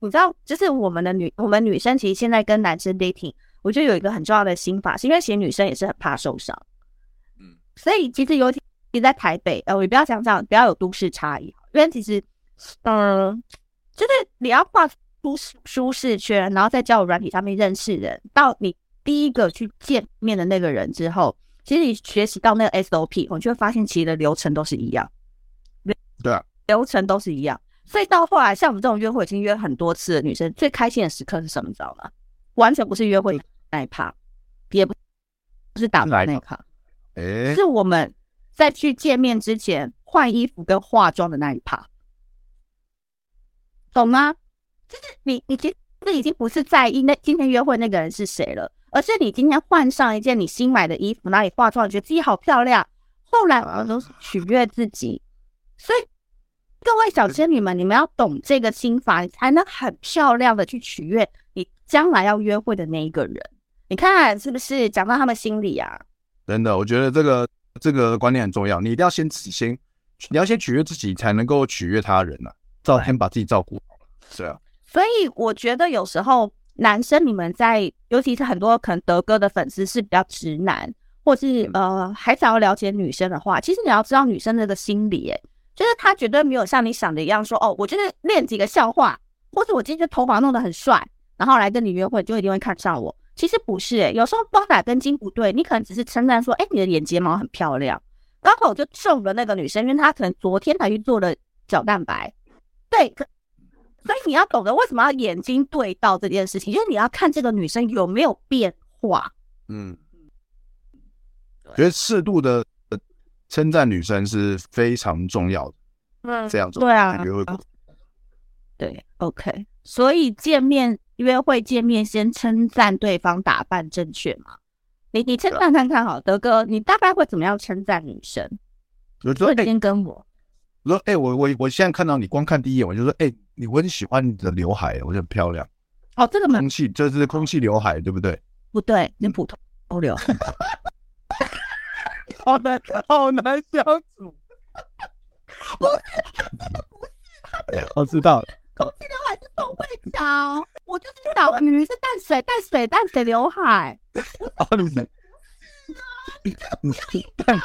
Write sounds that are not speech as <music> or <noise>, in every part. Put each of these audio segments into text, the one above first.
你知道，就是我们的女，我们女生其实现在跟男生 dating，我觉得有一个很重要的心法，是因为其实女生也是很怕受伤，嗯，所以其实尤其在台北，呃，我也不要讲讲，不要有都市差异，因为其实，嗯、呃，就是你要跨出舒适圈，然后在交友软体上面认识人，到你第一个去见面的那个人之后，其实你学习到那个 SOP，我就会发现其实的流程都是一样，对啊，流程都是一样。所以到后来，像我们这种约会已经约很多次的女生，最开心的时刻是什么？你知道吗？完全不是约会那一趴，也不是打扮那一趴，哎，是我们在去见面之前换衣服跟化妆的那一趴，懂吗？就是你，你其实已经不是在意那今天约会那个人是谁了，而是你今天换上一件你新买的衣服，那里化妆，觉得自己好漂亮。后来我们都是取悦自己，所以。各位小仙女们，你们要懂这个心法，你才能很漂亮的去取悦你将来要约会的那一个人。你看是不是讲到他们心里啊？真的，我觉得这个这个观念很重要。你一定要先自己先，你要先取悦自己，才能够取悦他人啊。照先把自己照顾好。是啊。所以我觉得有时候男生你们在，尤其是很多可能德哥的粉丝是比较直男，或是呃还想要了解女生的话，其实你要知道女生那个心理，欸，就是他绝对没有像你想的一样说哦，我就是练几个笑话，或者我今天头发弄得很帅，然后来跟你约会就一定会看上我。其实不是、有时候光打根筋不对，你可能只是称赞说，哎，你的眼睫毛很漂亮，刚好就中了那个女生，因为她可能昨天才去做了角蛋白。对，可所以你要懂得为什么要眼睛对到这件事情，就是你要看这个女生有没有变化。嗯，觉得适度的。称赞女生是非常重要的，嗯，这样做对啊，约会过，对，OK，所以见面约会见面先称赞对方打扮正确嘛？你你称赞看看好，德哥，你大概会怎么样称赞女生？有时候先跟我，我说，哎，我我我现在看到你，光看第一眼我就说，哎，你我很喜欢你的刘海，我觉得很漂亮。哦，这个空气，这是空气刘海，对不对？不对，你普通刘海。<laughs> 好难，好难相处。<laughs> 我我知道了。空气刘海是宋慧乔，我就是小鱼，是淡水淡水淡水刘海。啊，你们淡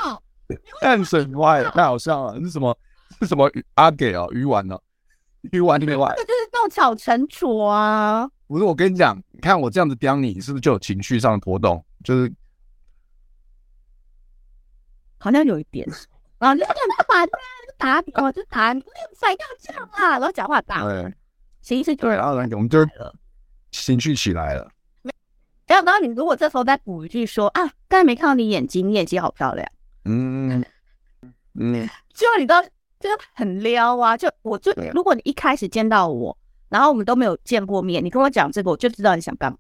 淡水刘海太好笑了，是什么？是什么阿给哦？鱼丸哦？鱼丸刘海？这就是那种小沉着啊。不是，我跟你讲，你看我这样子刁你，是不是就有情绪上的波动？就是。好像有一点，然后就把他打打，我就打，你不要这样啊！然后讲话大，对，情绪就对，然后我们就情绪起来了。没有，然后你如果这时候再补一句说啊，刚才没看到你眼睛，你眼睛好漂亮。嗯嗯，就你都就很撩啊！就我就如果你一开始见到我，然后我们都没有见过面，你跟我讲这个，我就知道你想干嘛。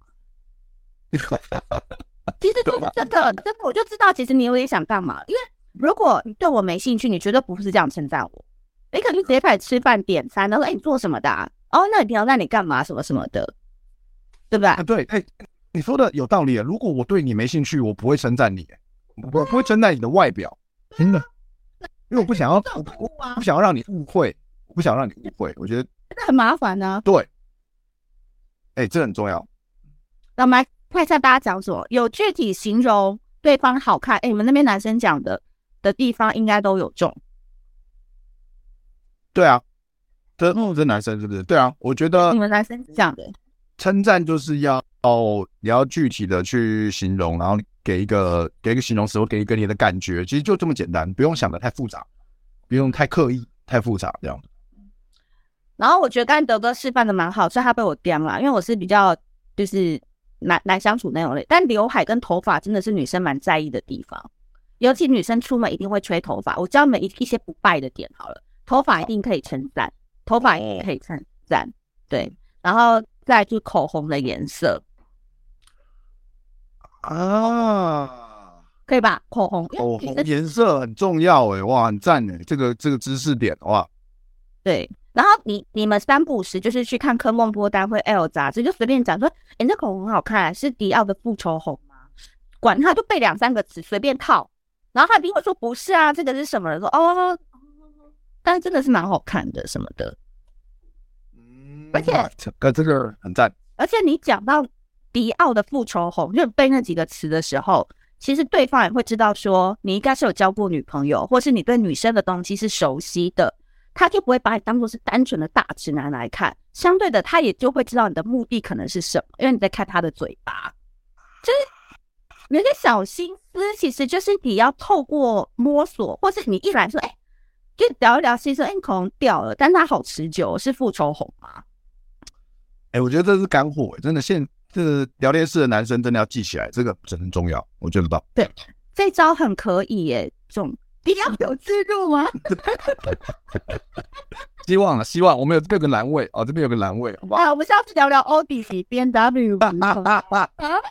<laughs> <laughs> 其实这个真的，我就知道，其实你有点想干嘛。因为如果你对我没兴趣，你绝对不是这样称赞我。你肯定直接开始吃饭点餐，然后哎，你做什么的啊？哦，那你平常那你干嘛？什么什么的，对不对？啊，对，哎，你说的有道理啊。如果我对你没兴趣，我不会称赞你，我不会称赞你的外表，真的，因为我不想要，我不想要让你误会，我不想让你误会，我觉得很麻烦呢。对，哎，这很重要。那么。看一下大家讲什么，有具体形容对方好看。哎，你们那边男生讲的的地方应该都有中。对啊，这哦，这男生是不是？对啊，我觉得你们男生讲的称赞就是要哦，你要具体的去形容，然后给一个给一个形容词，或给一个你的感觉，其实就这么简单，不用想的太复杂，不用太刻意、太复杂这样。然后我觉得刚才德哥示范的蛮好，所以他被我刁了，因为我是比较就是难难相处那种类。但刘海跟头发真的是女生蛮在意的地方，尤其女生出门一定会吹头发。我教你们一一些不败的点好了，头发一定可以称赞，头发也可以称赞，对。然后再就口红的颜色啊，可以吧？口红，口红颜色很重要哎，哇，很赞哎，这个这个知识点哇，对。然后你你们三不五时就是去看科梦波丹或 L 杂志，就随便讲说，哎，那口红很好看，是迪奥的复仇红吗？管他，就背两三个词，随便套。然后他一定会说不是啊，这个是什么？说哦，但是真的是蛮好看的什么的。嗯，而且这个这个很赞。而且你讲到迪奥的复仇红，就背那几个词的时候，其实对方也会知道说，你应该是有交过女朋友，或是你对女生的东西是熟悉的。他就不会把你当做是单纯的大直男来看，相对的，他也就会知道你的目的可能是什么，因为你在看他的嘴巴，就是有些小心思，其实就是你要透过摸索，或是你一来说，哎、欸，就聊一聊，其实哎，口红掉了，但它好持久，是复仇红吗？哎、欸，我觉得这是干货，真的，现这个聊天室的男生真的要记起来，这个真的很重要，我觉得吧。对，这招很可以耶，这种。一定要有自入吗？<laughs> 希望了，希望我们有这个栏位哦，这边有个栏位，好不好？啊，我们下次聊聊奥迪、B M W 吧。啊，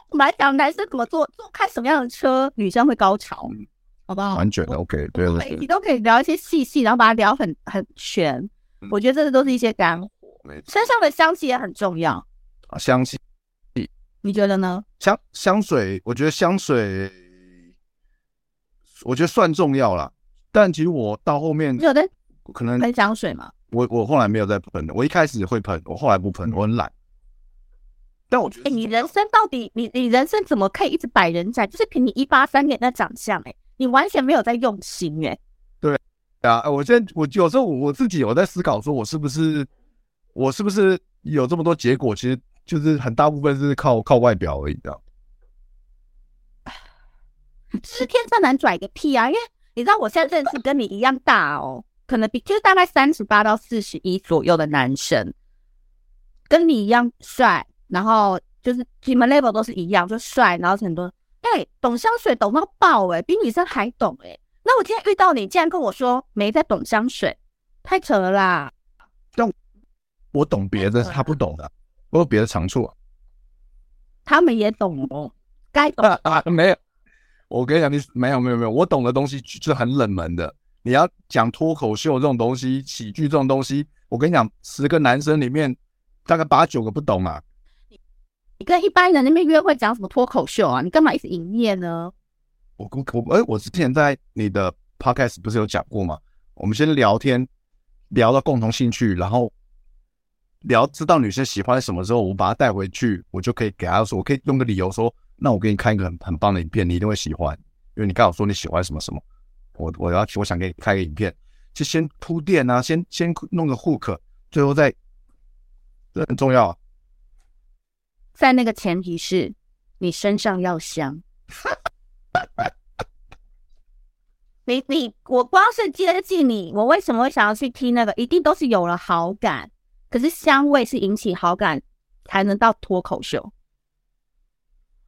我们来讲男生怎么坐，坐开什么样的车，女生会高潮，好不好？完全的 OK，对对对，你都可以聊一些细细，然后把它聊很很全。嗯、我觉得这都是一些干货。身上的香气也很重要啊，香气，你觉得呢？香香水，我觉得香水。我觉得算重要了，但其实我到后面有的可能喷香水嘛。我我后来没有再喷，我一开始会喷，我后来不喷，我很懒。但我觉得，哎，你人生到底你你人生怎么可以一直百人斩？就是凭你一八三年的长相，哎，你完全没有在用心，哎。对啊，我现在我有时候我自己有在思考，说我是不是我是不是有这么多结果，其实就是很大部分是靠靠外表而已，这样。是天生难拽个屁啊！因为你知道我现在认识跟你一样大哦，可能比就是大概三十八到四十一左右的男生，跟你一样帅，然后就是你们 level 都是一样，就帅，然后很多哎、欸、懂香水懂到爆哎、欸，比女生还懂哎、欸。那我今天遇到你，竟然跟我说没在懂香水，太扯了啦！但我懂别的，他不懂的，我有别的长处啊。他们也懂哦，该懂啊，啊没有。我跟你讲，你没有没有没有，我懂的东西是很冷门的。你要讲脱口秀这种东西，喜剧这种东西，我跟你讲，十个男生里面大概八九个不懂啊。你跟一般人那边约会讲什么脱口秀啊？你干嘛一直营业呢？我我我，哎，我之前在你的 podcast 不是有讲过吗？我们先聊天，聊到共同兴趣，然后聊知道女生喜欢什么之后，我把她带回去，我就可以给她说，我可以用个理由说。那我给你看一个很很棒的影片，你一定会喜欢，因为你刚好说你喜欢什么什么，我我要我想给你开个影片，就先铺垫啊，先先弄个 hook，最后再，这很重要啊。在那个前提是你身上要香。你你我光是接近你，我为什么会想要去听那个？一定都是有了好感，可是香味是引起好感才能到脱口秀。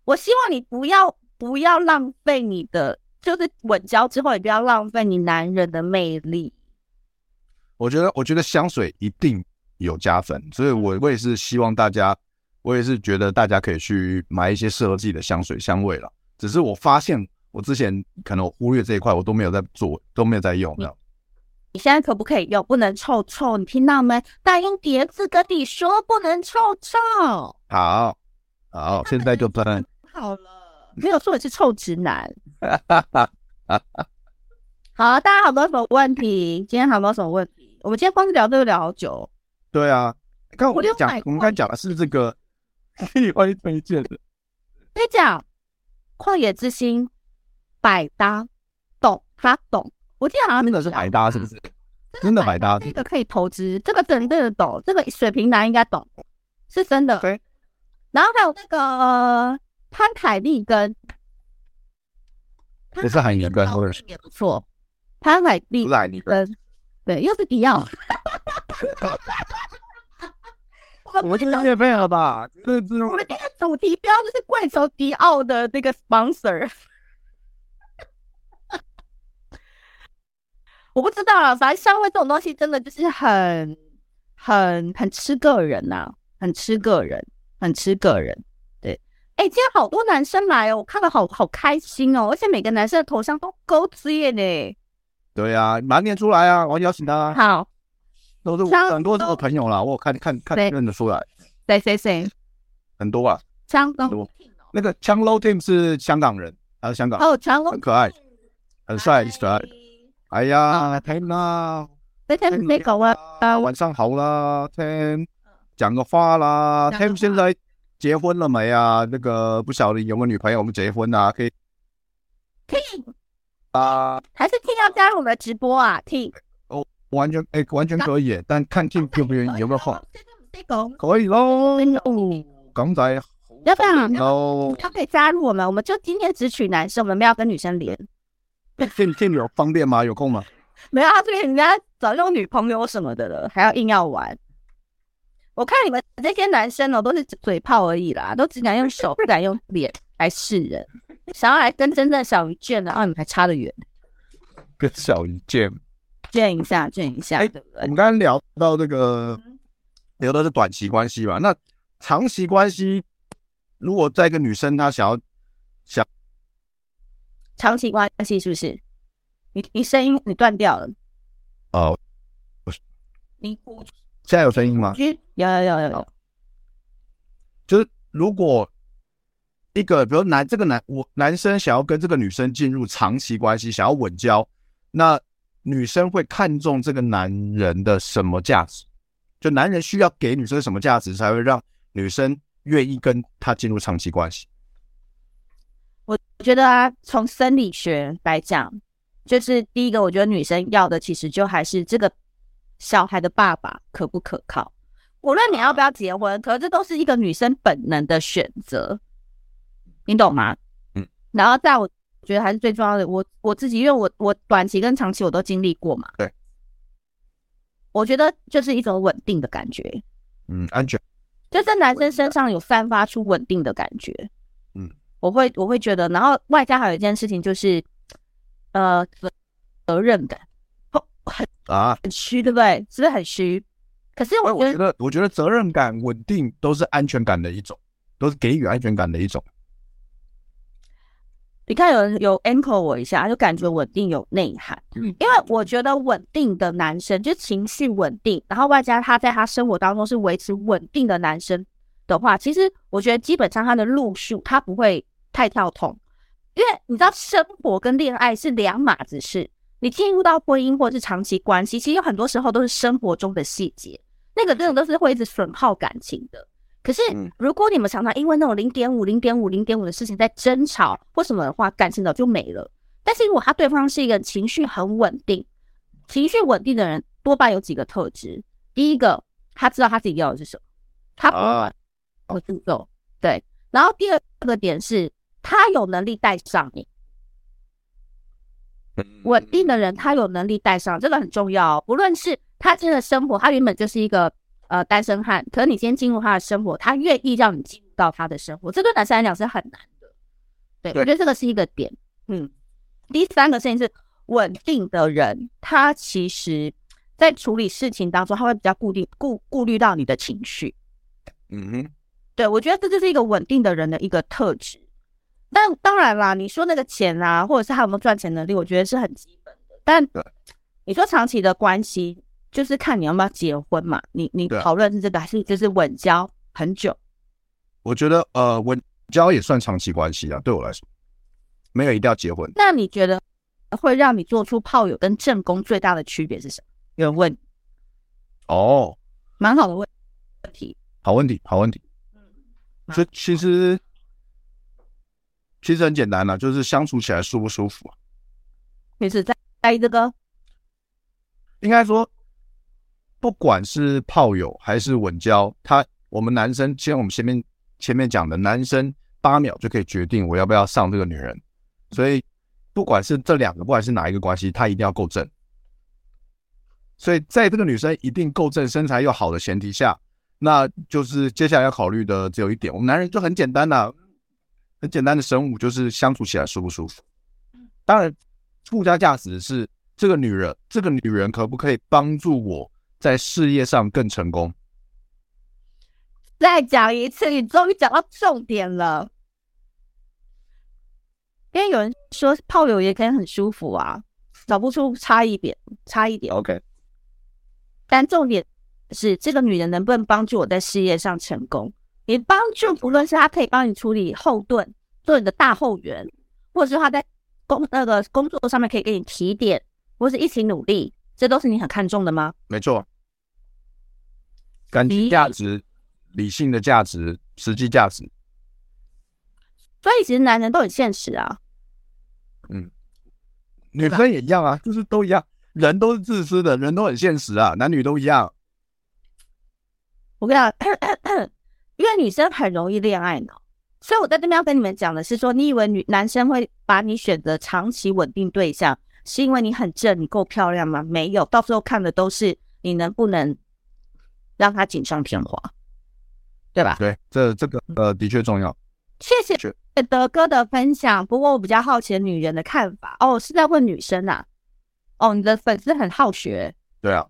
我希望你不要不要浪费你的，就是稳交之后也不要浪费你男人的魅力。我觉得，我觉得香水一定有加分，所以我我也是希望大家，我也是觉得大家可以去买一些适合自己的香水香味了。只是我发现我之前可能我忽略这一块，我都没有在做，都没有在用。你，你现在可不可以用？不能臭臭，你听到没？大英叠字跟你说不能臭臭。好，好，现在就喷。好了，没有说你是臭直男。<laughs> 好，大家好多什么问题？今天好多什么问题？我们今天光是聊这个聊好久。对啊，刚我讲，我们刚讲的是这个，你欢迎推荐的。可以讲，旷野之心百搭，懂他懂。我记得好像真的是百搭，是不是？真的百搭，这个可以投资，这个真的懂，这个水平男应该懂，是真的。对。然后还有那个。潘凯利跟，也是海尼根，也不错。潘凯利根，对，又是迪奥。们 <laughs> 我们就免费了吧？这这我们这个主题标就是怪兽迪奥的那个 sponsor。<laughs> 我不知道啊，反正香味这种东西真的就是很、很、很吃个人呐、啊，很吃个人，很吃个人。对，哎，今天好多男生来哦，我看了好好开心哦，而且每个男生的头像都勾字耶呢。对啊，马上念出来啊，我要邀请他。好，都是很多的朋友啦，我看看看认得出来。谁谁谁？很多啊，枪多。那个枪 low team 是香港人，还是香港。哦，枪 low 很可爱，很帅，很可爱。哎呀，天啦，那天那个啊，啊，晚上好啦，天，讲个话啦，天，现在结婚了没啊？那个不晓得有没有女朋友？我们结婚啊，可以，可以啊，还是 Tim 要加入我们的直播啊？Tim，哦，完全，哎，完全可以，但看 Tim 愿不愿意，有没有空？可以咯，港仔，要不要？他可以加入我们，我们就今天只取男生，我们没有跟女生连。见见有方便吗？有空吗？没有啊，这边人家找那种女朋友什么的了，还要硬要玩。我看你们这些男生哦，都是嘴炮而已啦，都只敢用手，不敢用脸来示人。想要来跟真正小鱼见的，啊，你们还差得远。跟小鱼见，见一下，见一下。哎，对不对？我们刚刚聊到这个，聊的是短期关系嘛？那长期关系，如果在一个女生她想要想。长期关系是不是？你你声音你断掉了。哦，不是。你现在有声音吗？有有有有有。就是如果一个，比如男这个男我男生想要跟这个女生进入长期关系，想要稳交，那女生会看重这个男人的什么价值？就男人需要给女生什么价值，才会让女生愿意跟他进入长期关系？我觉得啊，从生理学来讲，就是第一个，我觉得女生要的其实就还是这个小孩的爸爸可不可靠。无论你要不要结婚，可是这都是一个女生本能的选择，你懂吗？嗯。然后在我觉得还是最重要的，我我自己，因为我我短期跟长期我都经历过嘛。对。我觉得就是一种稳定的感觉。嗯，安全。就在男生身上有散发出稳定的感觉。嗯我会我会觉得，然后外加还有一件事情就是，呃，责责任感，很啊很虚，对不对？是不是很虚？可是我觉得，我觉得责任感、稳定都是安全感的一种，都是给予安全感的一种。你看，有人有 anchor 我一下，就感觉稳定有内涵。嗯，因为我觉得稳定的男生，就情绪稳定，然后外加他在他生活当中是维持稳定的男生的话，其实我觉得基本上他的路数他不会太跳痛，因为你知道生活跟恋爱是两码子事。你进入到婚姻或者是长期关系，其实有很多时候都是生活中的细节，那个真的都是会一直损耗感情的。可是如果你们常常因为那种零点五、零点五、零点五的事情在争吵或什么的话，感情早就没了。但是如果他对方是一个情绪很稳定、情绪稳定的人，多半有几个特质：第一个，他知道他自己要的是什么，他不会。我自够对，然后第二个点是，他有能力带上你。稳定的人，他有能力带上，这个很重要。不论是他真的生活，他原本就是一个呃单身汉，可是你先进入他的生活，他愿意让你进入到他的生活，这对男生来讲是很难的。对，我觉得这个是一个点。嗯，第三个事情是稳定的人，他其实在处理事情当中，他会比较固定顾顾虑到你的情绪。嗯哼。对，我觉得这就是一个稳定的人的一个特质。但当然啦，你说那个钱啊，或者是他有没有赚钱能力，我觉得是很基本的。但你说长期的关系，就是看你要不要结婚嘛。你你讨论是这个，还是就是稳交很久？我觉得呃，稳交也算长期关系啊。对我来说，没有一定要结婚。那你觉得会让你做出炮友跟正宫最大的区别是什么？有人问。哦，蛮好的问问题。好问题，好问题。所以其实其实很简单了，就是相处起来舒不舒服啊？你是在在意这个？应该说，不管是炮友还是稳交，他我们男生，像我们前面前面讲的，男生八秒就可以决定我要不要上这个女人。所以不管是这两个，不管是哪一个关系，他一定要够正。所以在这个女生一定够正、身材又好的前提下。那就是接下来要考虑的只有一点，我们男人就很简单呐、啊，很简单的生物就是相处起来舒不舒服。当然，附加价值是这个女人，这个女人可不可以帮助我在事业上更成功？再讲一次，你终于讲到重点了。因为有人说炮友也可以很舒服啊，找不出差一点，差一点。OK，但重点。是这个女人能不能帮助我在事业上成功？你帮助，不论是他可以帮你处理后盾，做你的大后援，或者是他在工那个工作上面可以给你提点，或是一起努力，这都是你很看重的吗？没错，感情价值、理性的价值、实际价值。所以其实男人都很现实啊。嗯，女生也一样啊，就是都一样，人都是自私的，人都很现实啊，男女都一样。我跟你讲，因为女生很容易恋爱脑，所以我在这边要跟你们讲的是说，你以为女男生会把你选择长期稳定对象，是因为你很正，你够漂亮吗？没有，到时候看的都是你能不能让他锦上添花，对吧？对，这这个呃的确重要。谢谢德哥的分享。不过我比较好奇女人的看法哦，是在问女生啊？哦，你的粉丝很好学。对啊。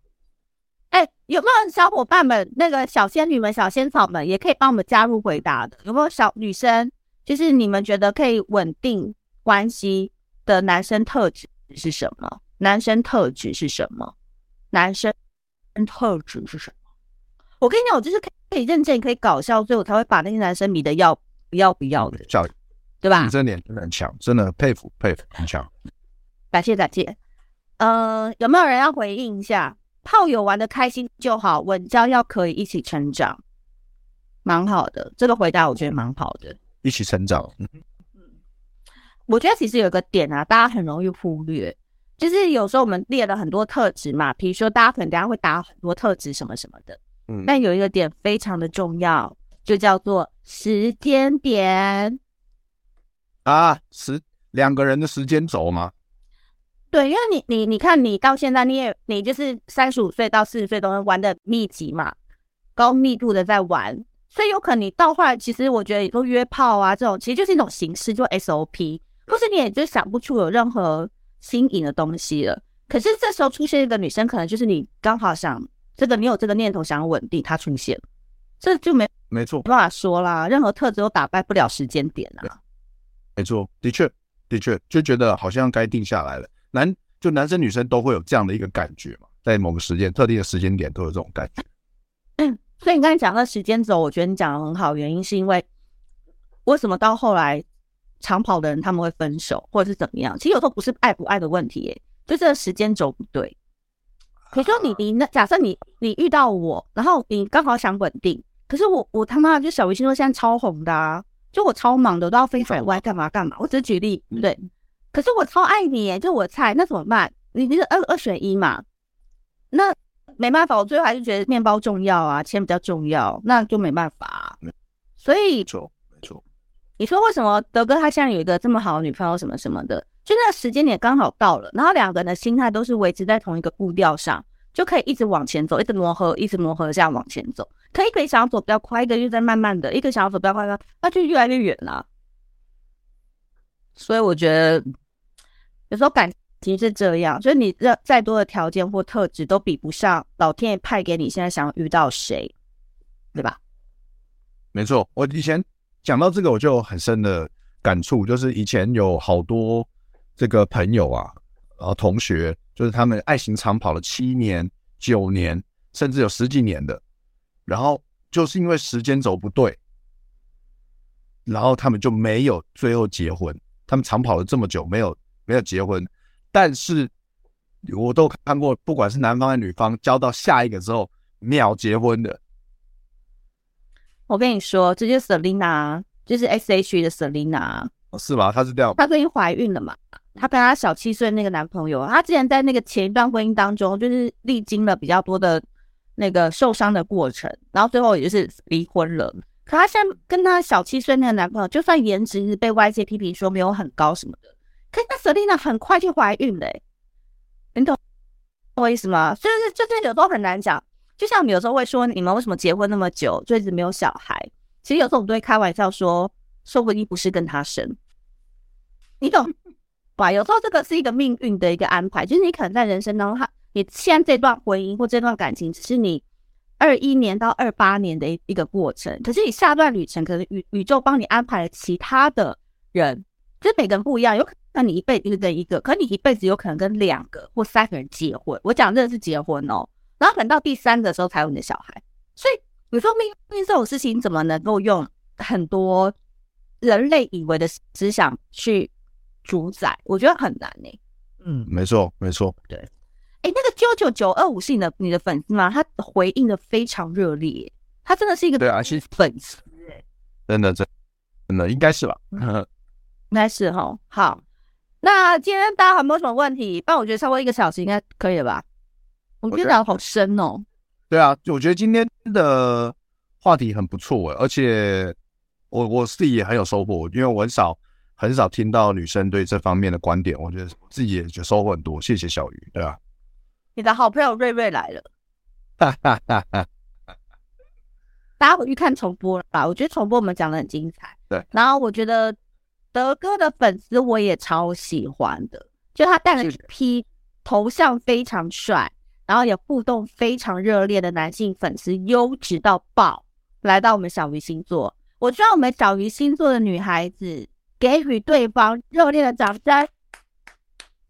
哎，有没有小伙伴们，那个小仙女们、小仙草们，也可以帮我们加入回答的？有没有小女生，就是你们觉得可以稳定关系的男生特质是什么？男生特质是什么？男生特质是什么？我跟你讲，我就是可以认真，可以搞笑，所以我才会把那些男生迷得要不要不要的，教，对吧？你这脸真的很强，真的佩服佩服，很强。感谢感谢。嗯、呃，有没有人要回应一下？炮友玩的开心就好，稳交要可以一起成长，蛮好的。这个回答我觉得蛮好的。一起成长，嗯，我觉得其实有个点啊，大家很容易忽略，就是有时候我们列了很多特质嘛，比如说大家可能等下会打很多特质什么什么的，嗯，但有一个点非常的重要，就叫做时间点啊，时两个人的时间轴吗？对，因为你你你看，你到现在你也你就是三十五岁到四十岁都能玩的密集嘛，高密度的在玩，所以有可能你到后来，其实我觉得你说约炮啊这种，其实就是一种形式，就 SOP，或是你也就想不出有任何新颖的东西了。可是这时候出现一个女生，可能就是你刚好想这个，你有这个念头想要稳定，她出现，这就没没错，没办法说啦，任何特质都打败不了时间点啊。没错，的确的确就觉得好像该定下来了。男就男生女生都会有这样的一个感觉嘛，在某个时间特定的时间点都有这种感觉。嗯，<coughs> 所以你刚才讲的时间轴，我觉得你讲的很好，原因是因为为什么到后来长跑的人他们会分手，或者是怎么样？其实有时候不是爱不爱的问题，欸，就这个时间轴不对。比如说你你那假设你你遇到我，然后你刚好想稳定，可是我我他妈就小微信说现在超红的啊，就我超忙的，我都要飞海外干嘛干嘛。我只是举例，对。可是我超爱你耶，就我菜，那怎么办？你你是二二选一嘛？那没办法，我最后还是觉得面包重要啊，钱比较重要，那就没办法啊。所以，没错，没错。你说为什么德哥他现在有一个这么好的女朋友什么什么的？就那个时间点刚好到了，然后两个人的心态都是维持在同一个步调上，就可以一直往前走，一直磨合，一直磨合这样往前走。可一个想要走比较快，一个又在慢慢的，一个想要走比较快，那就越来越远了。所以我觉得有时候感情是这样，就是你再再多的条件或特质都比不上老天爷派给你现在想要遇到谁，对吧？没错，我以前讲到这个我就有很深的感触，就是以前有好多这个朋友啊，然后同学，就是他们爱情长跑了七年、九年，甚至有十几年的，然后就是因为时间轴不对，然后他们就没有最后结婚。他们长跑了这么久，没有没有结婚，但是我都看过，不管是男方还是女方，交到下一个之后秒结婚的。我跟你说，这就是 Selina，就是 S.H.E 的 Selina，哦，是吗？她是这样，她最近怀孕了嘛？她跟她小七岁那个男朋友，她之前在那个前一段婚姻当中，就是历经了比较多的那个受伤的过程，然后最后也就是离婚了。可她现在跟她小七岁那个男朋友，就算颜值被外界批评说没有很高什么的，可是那 Selina 很快就怀孕了，欸，你懂我意思吗？就是就是有时候很难讲，就像我们有时候会说，你们为什么结婚那么久，就一直没有小孩？其实有时候我们都会开玩笑说，说不定不是跟他生，你懂 <laughs> 吧？有时候这个是一个命运的一个安排，就是你可能在人生当中，他你现在这段婚姻或这段感情，只是你二一年到二八年的一一个过程，可是你下段旅程，可能宇宇宙帮你安排了其他的人，就是每个人不一样，有可能你一辈子就跟一个，可你一辈子有可能跟两个或三个人结婚。我讲的是结婚哦，然后等到第三个时候才有你的小孩，所以。你说命运这种事情怎么能够用很多人类以为的思想去主宰？我觉得很难呢、欸。嗯，没错，没错。对，哎、欸，那个九九九二五是你的你的粉丝吗？他回应的非常热烈，他真的是一个对啊，是粉丝哎，真的真真的应该是吧？<laughs> 应该是哈。好，那今天大家有没有什么问题？但我觉得超过一个小时应该可以了吧？我们今天聊得好深哦。对啊，我觉得今天的话题很不错，而且我我自己也很有收获，因为我很少很少听到女生对这方面的观点，我觉得自己也就收获很多。谢谢小鱼，对吧？你的好朋友瑞瑞来了，哈哈哈哈大家回去看重播了吧？我觉得重播我们讲的很精彩。对，然后我觉得德哥的粉丝我也超喜欢的，就他带了一批头像非常帅。然后也互动非常热烈的男性粉丝，优质到爆，来到我们小鱼星座。我希望我们小鱼星座的女孩子给予对方热烈的掌声，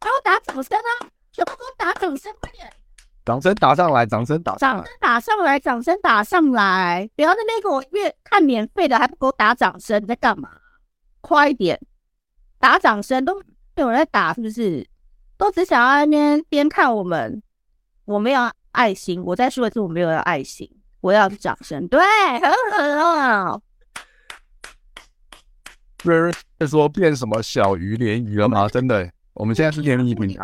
给我打掌声啊！全部给我打掌声，快点！掌声打上来，掌声打上来，掌声打上来，掌声打上来！不要在那边给我越看免费的，还不给我打掌声，你在干嘛？快一点打掌声，都有人在打，是不是？都只想要那边边看我们。我没有爱心，我再说一次，我没有要爱心，我要掌声。对，很好。瑞瑞在说变什么小鱼联谊了吗？真的，我们现在是联谊平台，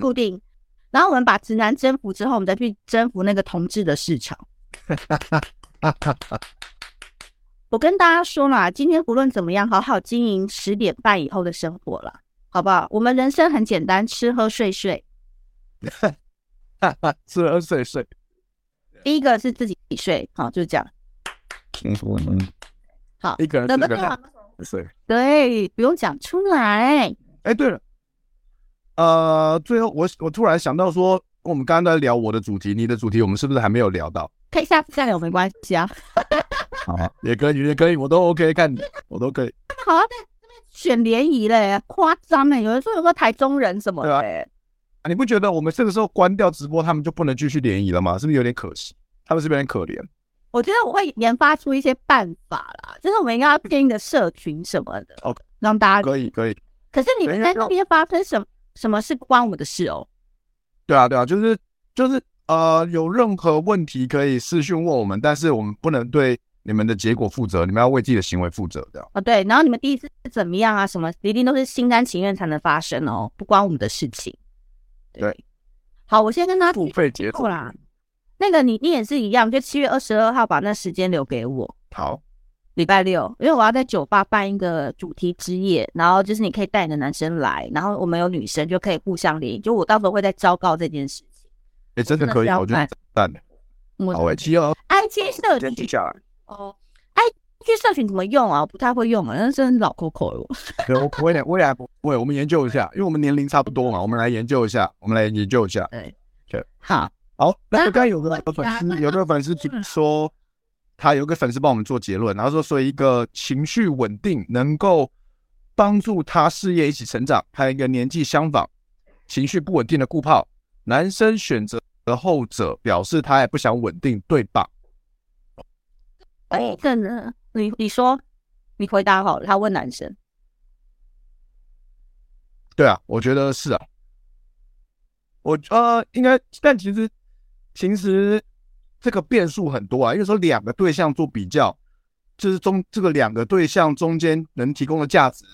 固定。然后我们把直男征服之后，我们再去征服那个同志的市场。<laughs> 我跟大家说啦，今天不论怎么样，好好经营十点半以后的生活了，好不好？我们人生很简单，吃喝睡睡。哈哈，吃喝睡睡，第一个是自己睡，好，就是这样。嗯嗯，好，一个人四个睡，对，不用讲出来。哎，对了，呃，最后我我突然想到说，我们刚刚在聊我的主题，你的主题，我们是不是还没有聊到？可以下次再聊，没关系啊。<laughs> 好啊，<laughs> 也可以，也可以，我都 OK，看你，我都可以。好像，在这边选联谊嘞，夸张哎，有人说有个台中人什么的。你不觉得我们这个时候关掉直播，他们就不能继续联谊了吗？是不是有点可惜？他们是不是有点可怜？我觉得我会研发出一些办法啦，就是我们应该要建一个社群什么的，OK，让大家可以可以。可是你们在那边发生什么什么事不关我们的事哦？对啊对啊，就是就是呃，有任何问题可以私讯问我们，但是我们不能对你们的结果负责，你们要为自己的行为负责，这样。哦对，然后你们第一次怎么样啊？什么一定都是心甘情愿才能发生哦，不关我们的事情。对，好，我先跟他付费结束啦。那个你你也是一样，就七月二十二号把那时间留给我。好，礼拜六，因为我要在酒吧办一个主题之夜，然后就是你可以带你的男生来，然后我们有女生就可以互相联谊。就我到时候会再昭告这件事情。哎，真的可以，我觉得赞的。好，哎，七二，IG 社群哦。去社群怎么用啊？我不太会用啊，那真是老 Coco 了。<laughs> 对，我不会的，我也不会。我们研究一下，因为我们年龄差不多嘛，我们来研究一下，我们来研究一下。对，对，好，好。那刚刚有个粉丝，有个粉丝说，他有个粉丝帮我们做结论，然后说，说一个情绪稳定，能够帮助他事业一起成长，还有一个年纪相仿，情绪不稳定的顾炮，男生选择的后者，表示他也不想稳定，对吧？哎，真的。你你说，你回答好了。他问男生，对啊，我觉得是啊。我呃，应该，但其实其实这个变数很多啊。因为说两个对象做比较，就是中这个两个对象中间能提供的价值，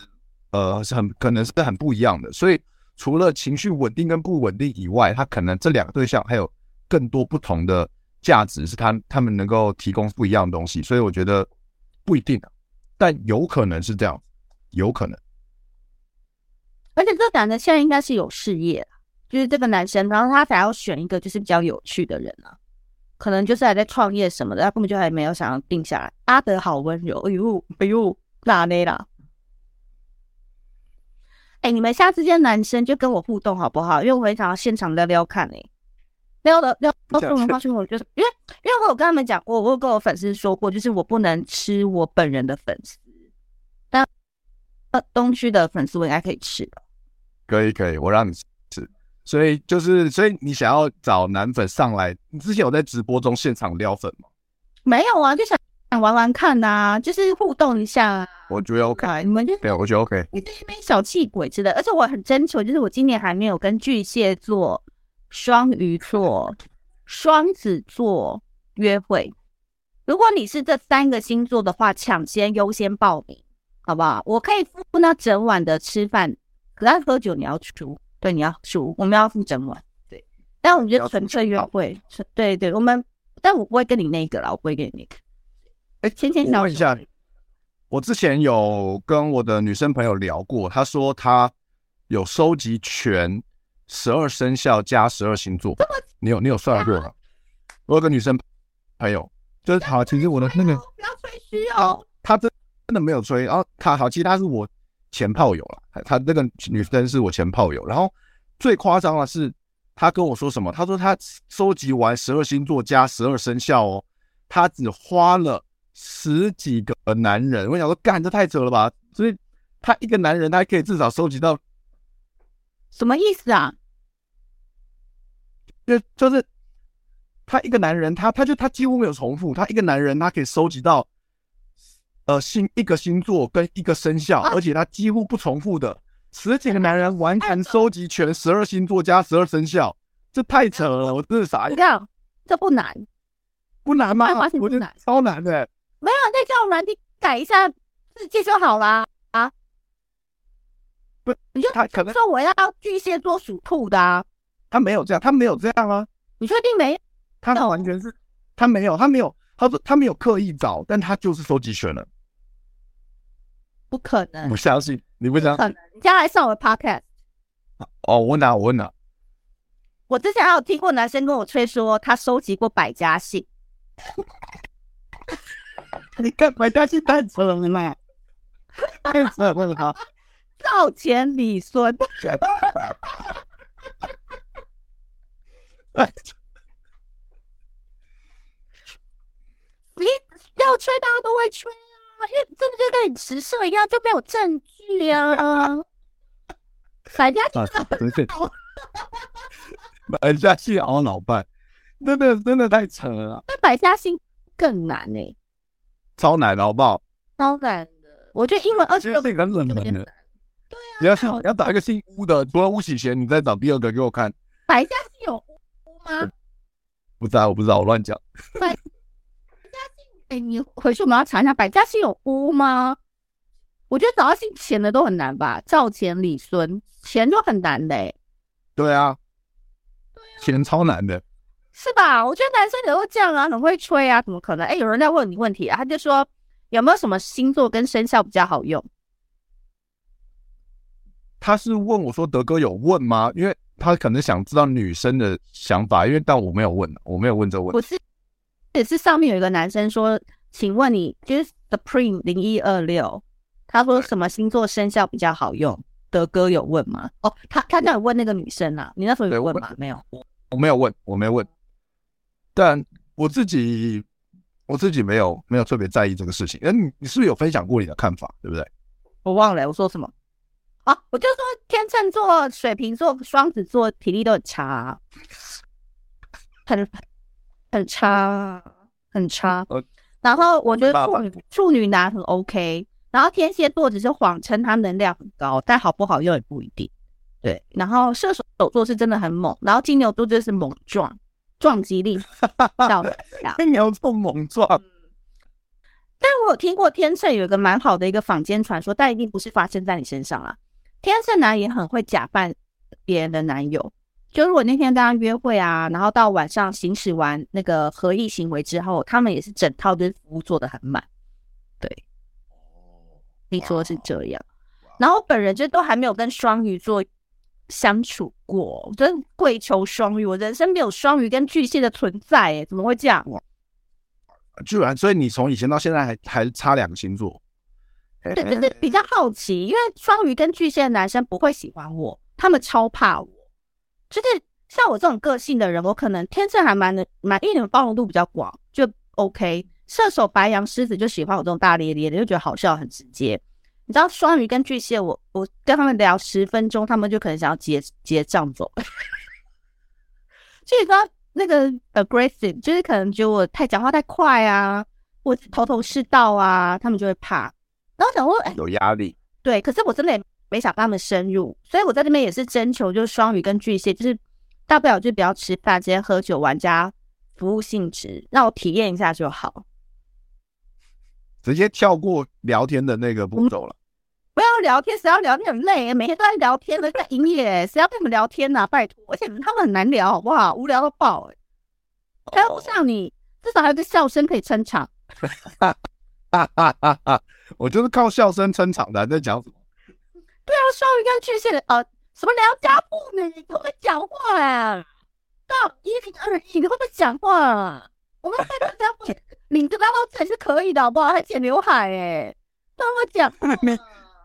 呃，是很可能是很不一样的。所以除了情绪稳定跟不稳定以外，他可能这两个对象还有更多不同的价值，是他他们能够提供不一样的东西。所以我觉得。不一定啊，但有可能是这样，有可能。而且这个男的现在应该是有事业，就是这个男生，然后他才要选一个就是比较有趣的人啊，可能就是还在创业什么的，他根本就还没有想要定下来。阿德好温柔，哎呦哎呦，哪里啦？哎，你们下次见男生就跟我互动好不好？因为我很想要现场撩撩看哎，撩的撩到这种话题，我就是因为因为我有跟他们讲过，我有跟我粉丝说过，就是我不能吃我本人的粉丝，但呃东区的粉丝我应该可以吃的。可以可以，我让你吃。所以就是，所以你想要找男粉上来，你之前有在直播中现场撩粉吗？没有啊，就想想玩玩看呐、啊，就是互动一下、啊。我觉得 OK，你们就对，我觉得 OK。你这边小气鬼之类，而且我很征求，就是我今年还没有跟巨蟹座、双鱼座、双子座约会。如果你是这三个星座的话，抢先优先报名，好不好？我可以付那整晚的吃饭，可是喝酒你要出。对，你要出，我们要付整晚。对，但我们就纯粹约会。对对，我们，但我不会跟你那个了，我不会跟你那个。哎，芊芊，问一下，我之前有跟我的女生朋友聊过，她说她有收集全十二生肖加十二星座。你有你有算过吗？我有个女生朋友，就是好，其实我的那个不要吹嘘哦，她真真的没有吹，然后她好，其实她是我。前炮友了，他那个女生是我前炮友，然后最夸张的是，他跟我说什么？他说他收集完十二星座加十二生肖哦，他只花了十几个男人。我想说，干，这太扯了吧？所以他一个男人，他还可以至少收集到什么意思啊？就就是他一个男人，他他就他几乎没有重复，他一个男人，他可以收集到。呃，星一个星座跟一个生肖，而且他几乎不重复的十几个男人完全收集全十二星座加十二生肖，这太扯了，我真是傻眼。你看，这不难，不难吗？我觉得超难的。没有，那叫软体改一下世界就好了啊。不，你就他可能说我要巨蟹座属兔的啊。他没有这样，他没有这样啊。你确定没有？他完全是，他没有，他没有，他说他没有刻意找，但他就是收集全了。不可能！不相信，你不相信？可能，你将来上我的 podcast。哦，我问哪？我问哪？我之前还有听过男生跟我吹说，他收集过百家姓。<laughs> 你看百家姓太扯了嘛？太扯了，好。赵钱李孙。你要吹，大家都会吹。因为真的就跟你直射一样，就没有证据啊！百家姓啊，百家姓熬老伴，真的真的太扯了。那百家姓更难呢、欸，超难的好不好？超难的，我觉得英文二十六个很冷门的。对啊，你要你要找一个姓巫的，除了巫启贤，你再找第二个给我看。百家姓有巫吗？不知道，我不知道，我乱讲。百家姓哎，你回去我们要查一下，百家姓有巫吗？我觉得找到姓钱的都很难吧，赵钱李孙，钱就很难的、欸。对啊，钱超难的，是吧？我觉得男生也会这样啊，很会吹啊，怎么可能？哎，有人在问你问题啊，他就说有没有什么星座跟生肖比较好用？他是问我说德哥有问吗？因为他可能想知道女生的想法，因为但我没有问，我没有问这个问题。不是。也是上面有一个男生说，请问你就是 Supreme 零一二六，他说什么星座生肖比较好用？德哥有问吗？哦，他他那有问那个女生啊，你那时候有问吗？没有，我我没有问，我没有问，但我自己我自己没有没有特别在意这个事情。哎，你你是不是有分享过你的看法？对不对？我忘了我说什么啊？我就说天秤座、水瓶座、双子座体力都很差啊，很。很差，很差。然后我觉得处女处女男很 OK，然后天蝎座只是谎称他能量很高，但好不好用也不一定。对，然后射手座是真的很猛，然后金牛座就是猛撞，撞击力 <laughs> 较强。金牛座猛撞。但我有听过天秤有一个蛮好的一个坊间传说，但一定不是发生在你身上啦。天秤男也很会假扮别人的男友。就如果那天跟他约会啊，然后到晚上行使完那个合意行为之后，他们也是整套的服务做的很满，对，你说是这样。然后本人就都还没有跟双鱼座相处过，我真跪求双鱼，我人生没有双鱼跟巨蟹的存在，哎，怎么会这样？居然，所以你从以前到现在还还差两个星座？对对对，比较好奇，因为双鱼跟巨蟹的男生不会喜欢我，他们超怕我，就是像我这种个性的人，我可能天秤还蛮的蛮，因为你们包容度比较广，就 OK。射手、白羊、狮子就喜欢我这种大咧咧的，就觉得好笑，很直接。你知道双鱼跟巨蟹，我我跟他们聊十分钟，他们就可能想要结结账走。所以说那个 aggressive，就是可能觉得我太讲话太快啊，我头头是道啊，他们就会怕。然后想说，哎，有压力。对，可是我真的也没想跟他们深入，所以我在这边也是征求，就是双鱼跟巨蟹，就是大不了就不要吃饭，直接喝酒玩家服务性质，让我体验一下就好。直接跳过聊天的那个步骤了。不要聊天，谁要聊天很累，每天都在聊天的，在营业，谁要跟你们聊天呐、啊？拜托，而且他们很难聊，好不好？无聊到爆，哎，还不像你，至少还有个笑声可以撑场。<laughs> 哈哈哈哈哈！我就是靠笑声撑场的，在讲什么？对啊，双鱼跟巨蟹的，呃，什么良家妇女，你会不会讲话啊？到一零二一，你会不会讲话啊？我们在良家妇女。领着大包才是可以的，好不好？还剪刘海哎，跟我讲，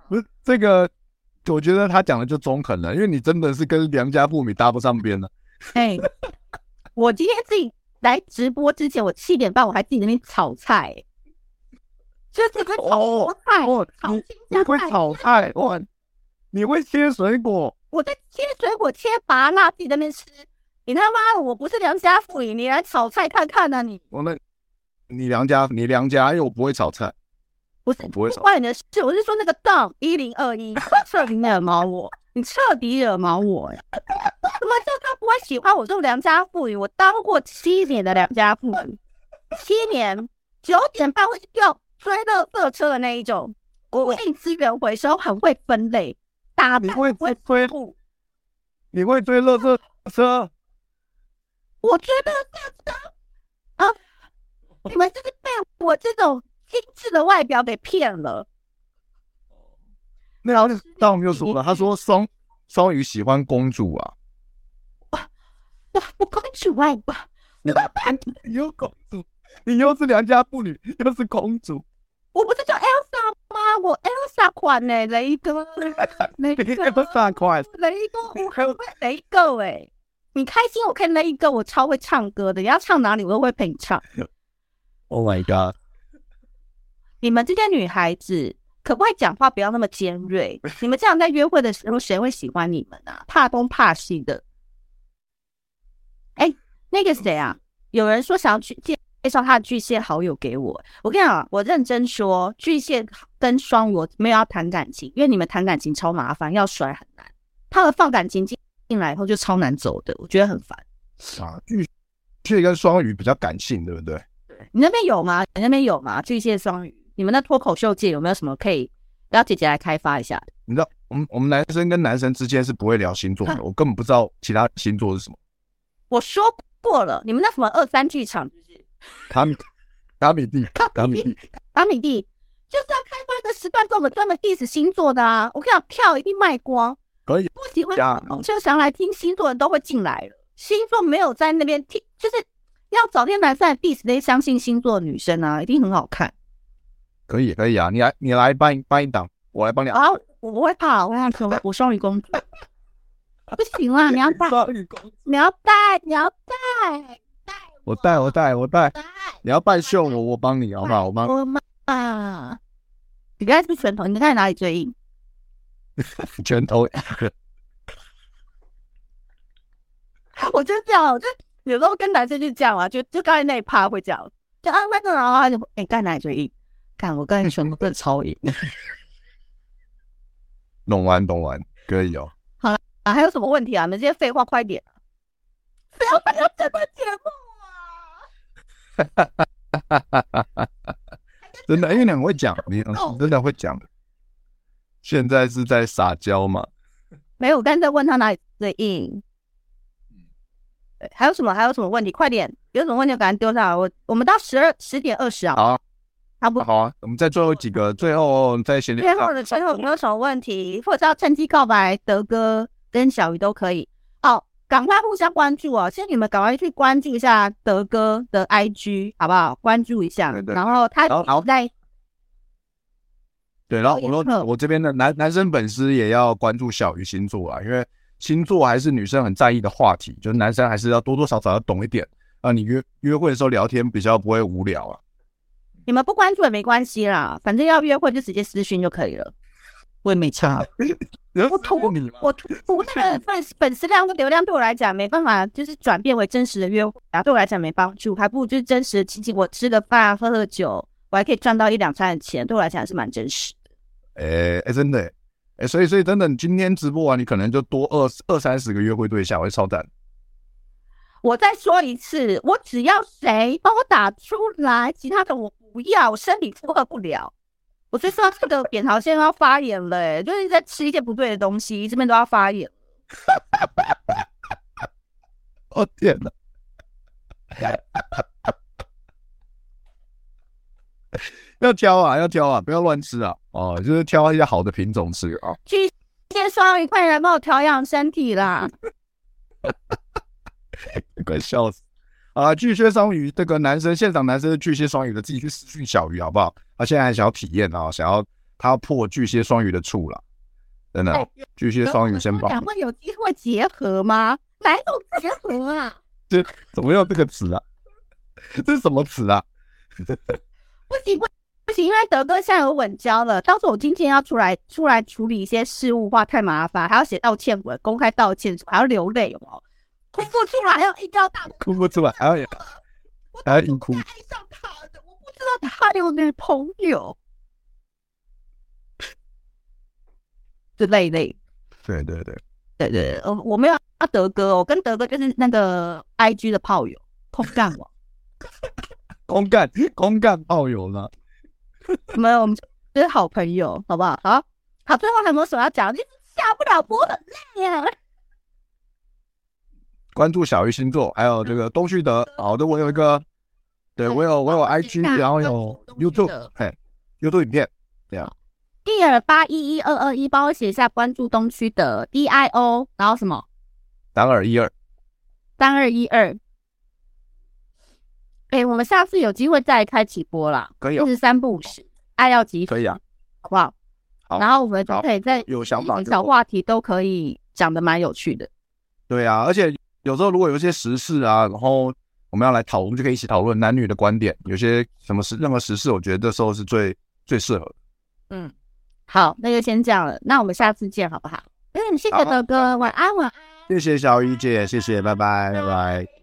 不是这个，我觉得他讲的就中肯了，因为你真的是跟梁家妇女搭不上边了。哎，我今天自己来直播之前，我七点半我还自己在那边炒菜，就这个炒菜，哦、炒青你会炒菜哦？你会切水果？我在切水果，切拔辣，自己在那边吃。你他妈的，我不是良家妇女，你来炒菜看看呢、啊？你我那。你良家，你良家，因为我不会炒菜，不是，我不会炒。你的事，我是说那个档一零二一彻底惹毛我，你彻底惹毛我呀！怎么就他不会喜欢我这种良家妇女？我当过七年的良家妇女，七年九点半会去调追垃圾车的那一种，固定资源回收，很会分类，打你会追追你会追垃圾车？我追垃圾车啊！你们就是被我这种精致的外表给骗了。那老师那我们又说了，他说双双鱼喜欢公主啊。哇哇，我公主外挂，你你又公主，你又是良家妇女，又是公主。我不是叫 Elsa 吗？我 Elsa 款呢，雷哥，<laughs> 雷哥 Elsa 款，雷哥，我很会雷哥哎。你开心，我可以雷一个，我超会唱歌的，你要唱哪里，我都会陪你唱。<laughs> Oh my god！你们这些女孩子可不可以讲话不要那么尖锐？你们这样在约会的时候，谁会喜欢你们啊？怕东怕西的。哎，那个谁啊？有人说想要去介介绍他的巨蟹好友给我。我跟你讲，我认真说，巨蟹跟双鱼没有要谈感情，因为你们谈感情超麻烦，要甩很难。他们放感情进进来以后就超难走的，我觉得很烦。啊，巨蟹跟双鱼比较感性，对不对？对你那边有吗？你那边有吗？巨蟹双鱼，你们那脱口秀界有没有什么可以让姐姐来开发一下？你知道，我们我们男生跟男生之间是不会聊星座的，<laughs> 我根本不知道其他星座是什么。我说过了，你们那什么二三剧场就是 <laughs> 卡米卡米蒂卡米蒂卡米蒂，就是要开发一个时段，跟我们专门 diss 星座的啊！我跟你讲，票一定卖光，可以不喜欢就想来听星座的人都会进来了。星座没有在那边听，就是。要找天来在 diss 那些相信星座的女生啊，一定很好看。可以，可以啊，你来，你来帮帮一档，我来帮你。啊，我不会怕，我想说，我双鱼公主。<laughs> 不行啊，你要带，你要带，你要，带。我带，我带，我带。你要扮秀我，我帮你，好不好？我帮。我妈啊！你刚才是不是拳头？你看哪里最硬？<laughs> 拳头。<laughs> 我就这样，我就。有时候跟男生就这样啊，就就刚才那一趴会这样，就啊那个然后他就哎干哪里最硬？看我刚才全部都超硬。<laughs> 弄完弄完可以哦。好了啊，还有什么问题啊？你们这些废话快点。不要不要这个 <laughs> 真的，因为两个会讲，你真的会讲。现在是在撒娇吗？没有，我刚才在问他哪里最硬。还有什么？还有什么问题？快点，有什么问题赶紧丢上来。我我们到十二十点二十啊。好，差不多。好啊，我们再最后几个，最后再闲聊。最后的最后有没有什么问题？或者是要趁机告白德哥跟小鱼都可以。哦，赶快互相关注哦！现在你们赶快去关注一下德哥的 IG，好不好？关注一下，对对然后他好在。对，然后我说我这边的男男生粉丝也要关注小鱼星座啊，因为星座还是女生很在意的话题，就是男生还是要多多少少要懂一点啊，你约约会的时候聊天比较不会无聊啊。你们不关注也没关系啦，反正要约会就直接私讯就可以了。我也没差，<laughs> 我透过你我 <laughs> 我那个粉粉丝量跟流量对我来讲没办法，就是转变为真实的约会啊，对我来讲没帮助，还不如就是真实的亲近。我吃个饭，喝喝酒，我还可以赚到一两餐的钱，对我来讲还是蛮真实。哎哎、欸欸，真的哎、欸，所以所以真的，你今天直播完，你可能就多二二三十个约会对象，我会超赞。我再说一次，我只要谁帮我打出来，其他的我不要，我身体负荷不了。我最说这个扁桃腺要发炎了、欸，就是在吃一些不对的东西，这边都要发炎。<laughs> 哦天哪！<laughs> 要挑啊，要挑啊，不要乱吃啊！哦，就是挑一些好的品种吃啊。巨蟹双鱼，快来帮我调养身体啦！<laughs> 快笑死啊！巨蟹双鱼，这个男生现场男生是巨蟹双鱼的，自己去私讯小鱼好不好？他现在还想要体验啊，想要他要破巨蟹双鱼的处了，真的。欸、巨蟹双鱼先报。两位有机会结合吗？哪种结合啊？这怎么用这个词啊？这是什么词啊？<laughs> 不行不。不行，因为德哥现在有稳交了，到时候我今天要出来出来处理一些事务话太麻烦，还要写道歉文，公开道歉，还要流泪，有没有？哭不出来，还要一交大哭不出来，还要还要硬哭。爱上他的，我不知道他有女朋友，就累累。对对对对对，我我没有啊，德哥，我跟德哥就是那个 IG 的炮友，空干我，空干空干炮友呢。没有，我们就是好朋友，好不好？好，好，最后还有没有什么要讲？就是下不了播，很累呀。关注小鱼星座，还有这个东旭德。好的，我有一个，对我有我有 IG，然后有 YouTube，嘿，YouTube 影片，这样。第二八一一二二一，帮我写一下关注东旭的 DIO，然后什么？三二一二，三二一二。哎，我们下次有机会再开直播啦，可以，四十三不五十，爱要及时，可以啊，好不好？好，然后我们就可以在有想法，小话题都可以讲的蛮有趣的。对啊，而且有时候如果有一些时事啊，然后我们要来讨论，就可以一起讨论男女的观点。有些什么时任何时事，我觉得这时候是最最适合的。嗯，好，那就先这样了，那我们下次见，好不好？嗯，谢谢德哥，晚安，晚安。谢谢小雨姐，谢谢，拜拜，拜拜。